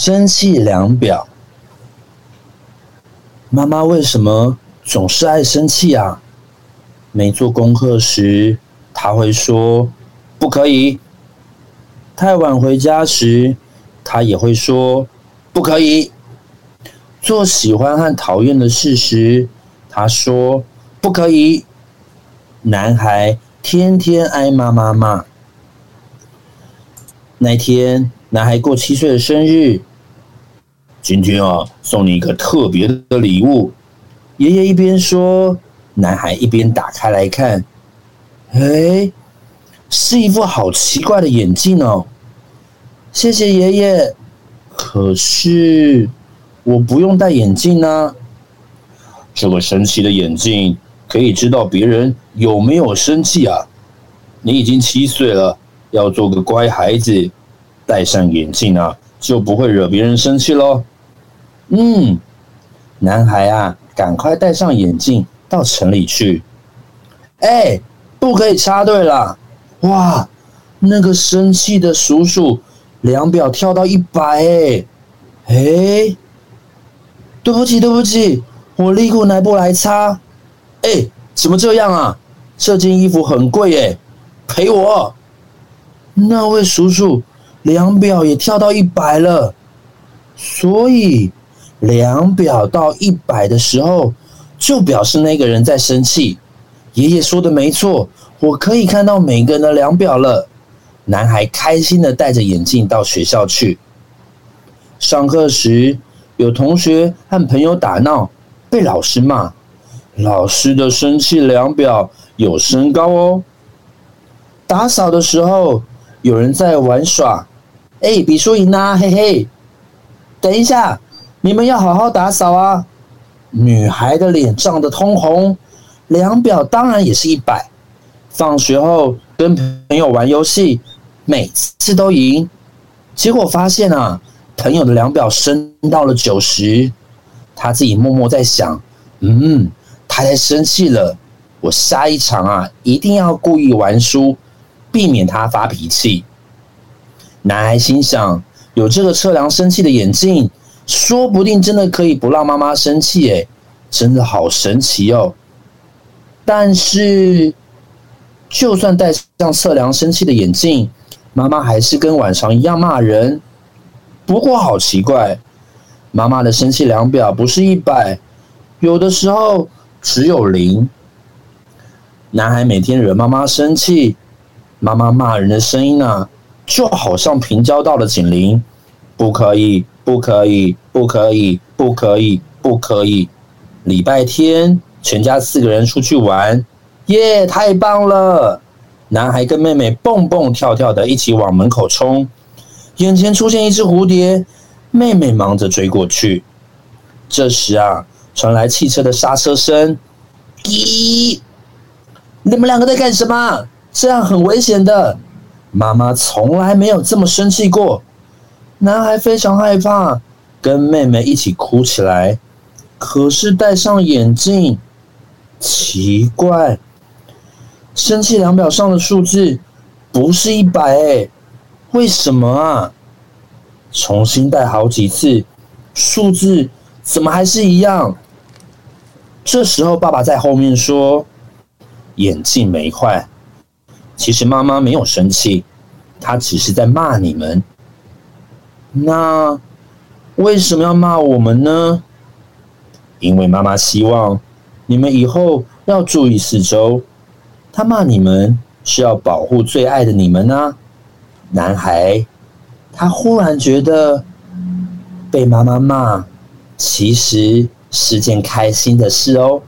生气量表。妈妈为什么总是爱生气啊？没做功课时，他会说不可以；太晚回家时，他也会说不可以；做喜欢和讨厌的事时，他说不可以。男孩天天挨妈妈骂。那天，男孩过七岁的生日。今天啊，送你一个特别的礼物。爷爷一边说，男孩一边打开来看。哎，是一副好奇怪的眼镜哦。谢谢爷爷。可是我不用戴眼镜呢。这个神奇的眼镜可以知道别人有没有生气啊。你已经七岁了，要做个乖孩子，戴上眼镜啊，就不会惹别人生气喽。嗯，男孩啊，赶快戴上眼镜到城里去。哎，不可以插队了！哇，那个生气的叔叔量表跳到一百哎！哎，对不起，对不起，我立刻拿布来擦。哎，怎么这样啊？这件衣服很贵哎，赔我！那位叔叔量表也跳到一百了，所以。量表到一百的时候，就表示那个人在生气。爷爷说的没错，我可以看到每个人的量表了。男孩开心的戴着眼镜到学校去。上课时，有同学和朋友打闹，被老师骂。老师的生气量表有升高哦。打扫的时候，有人在玩耍。哎，比输赢啦，嘿嘿。等一下。你们要好好打扫啊！女孩的脸涨得通红，量表当然也是一百。放学后跟朋友玩游戏，每次都赢，结果发现啊，朋友的量表升到了九十。他自己默默在想：嗯，他在生气了。我下一场啊，一定要故意玩输，避免他发脾气。男孩心想：有这个测量生气的眼镜。说不定真的可以不让妈妈生气，诶，真的好神奇哦！但是，就算戴上测量生气的眼镜，妈妈还是跟往常一样骂人。不过好奇怪，妈妈的生气量表不是一百，有的时候只有零。男孩每天惹妈妈生气，妈妈骂人的声音啊，就好像平交道的警铃，不可以。不可以，不可以，不可以，不可以！礼拜天，全家四个人出去玩，耶，太棒了！男孩跟妹妹蹦蹦跳跳的一起往门口冲，眼前出现一只蝴蝶，妹妹忙着追过去。这时啊，传来汽车的刹车声，咦，你们两个在干什么？这样很危险的！妈妈从来没有这么生气过。男孩非常害怕，跟妹妹一起哭起来。可是戴上眼镜，奇怪，生气量表上的数字不是一百哎，为什么啊？重新戴好几次，数字怎么还是一样？这时候爸爸在后面说：“眼镜没坏，其实妈妈没有生气，她只是在骂你们。”那为什么要骂我们呢？因为妈妈希望你们以后要注意四周。她骂你们是要保护最爱的你们呢。男孩，他忽然觉得被妈妈骂其实是件开心的事哦。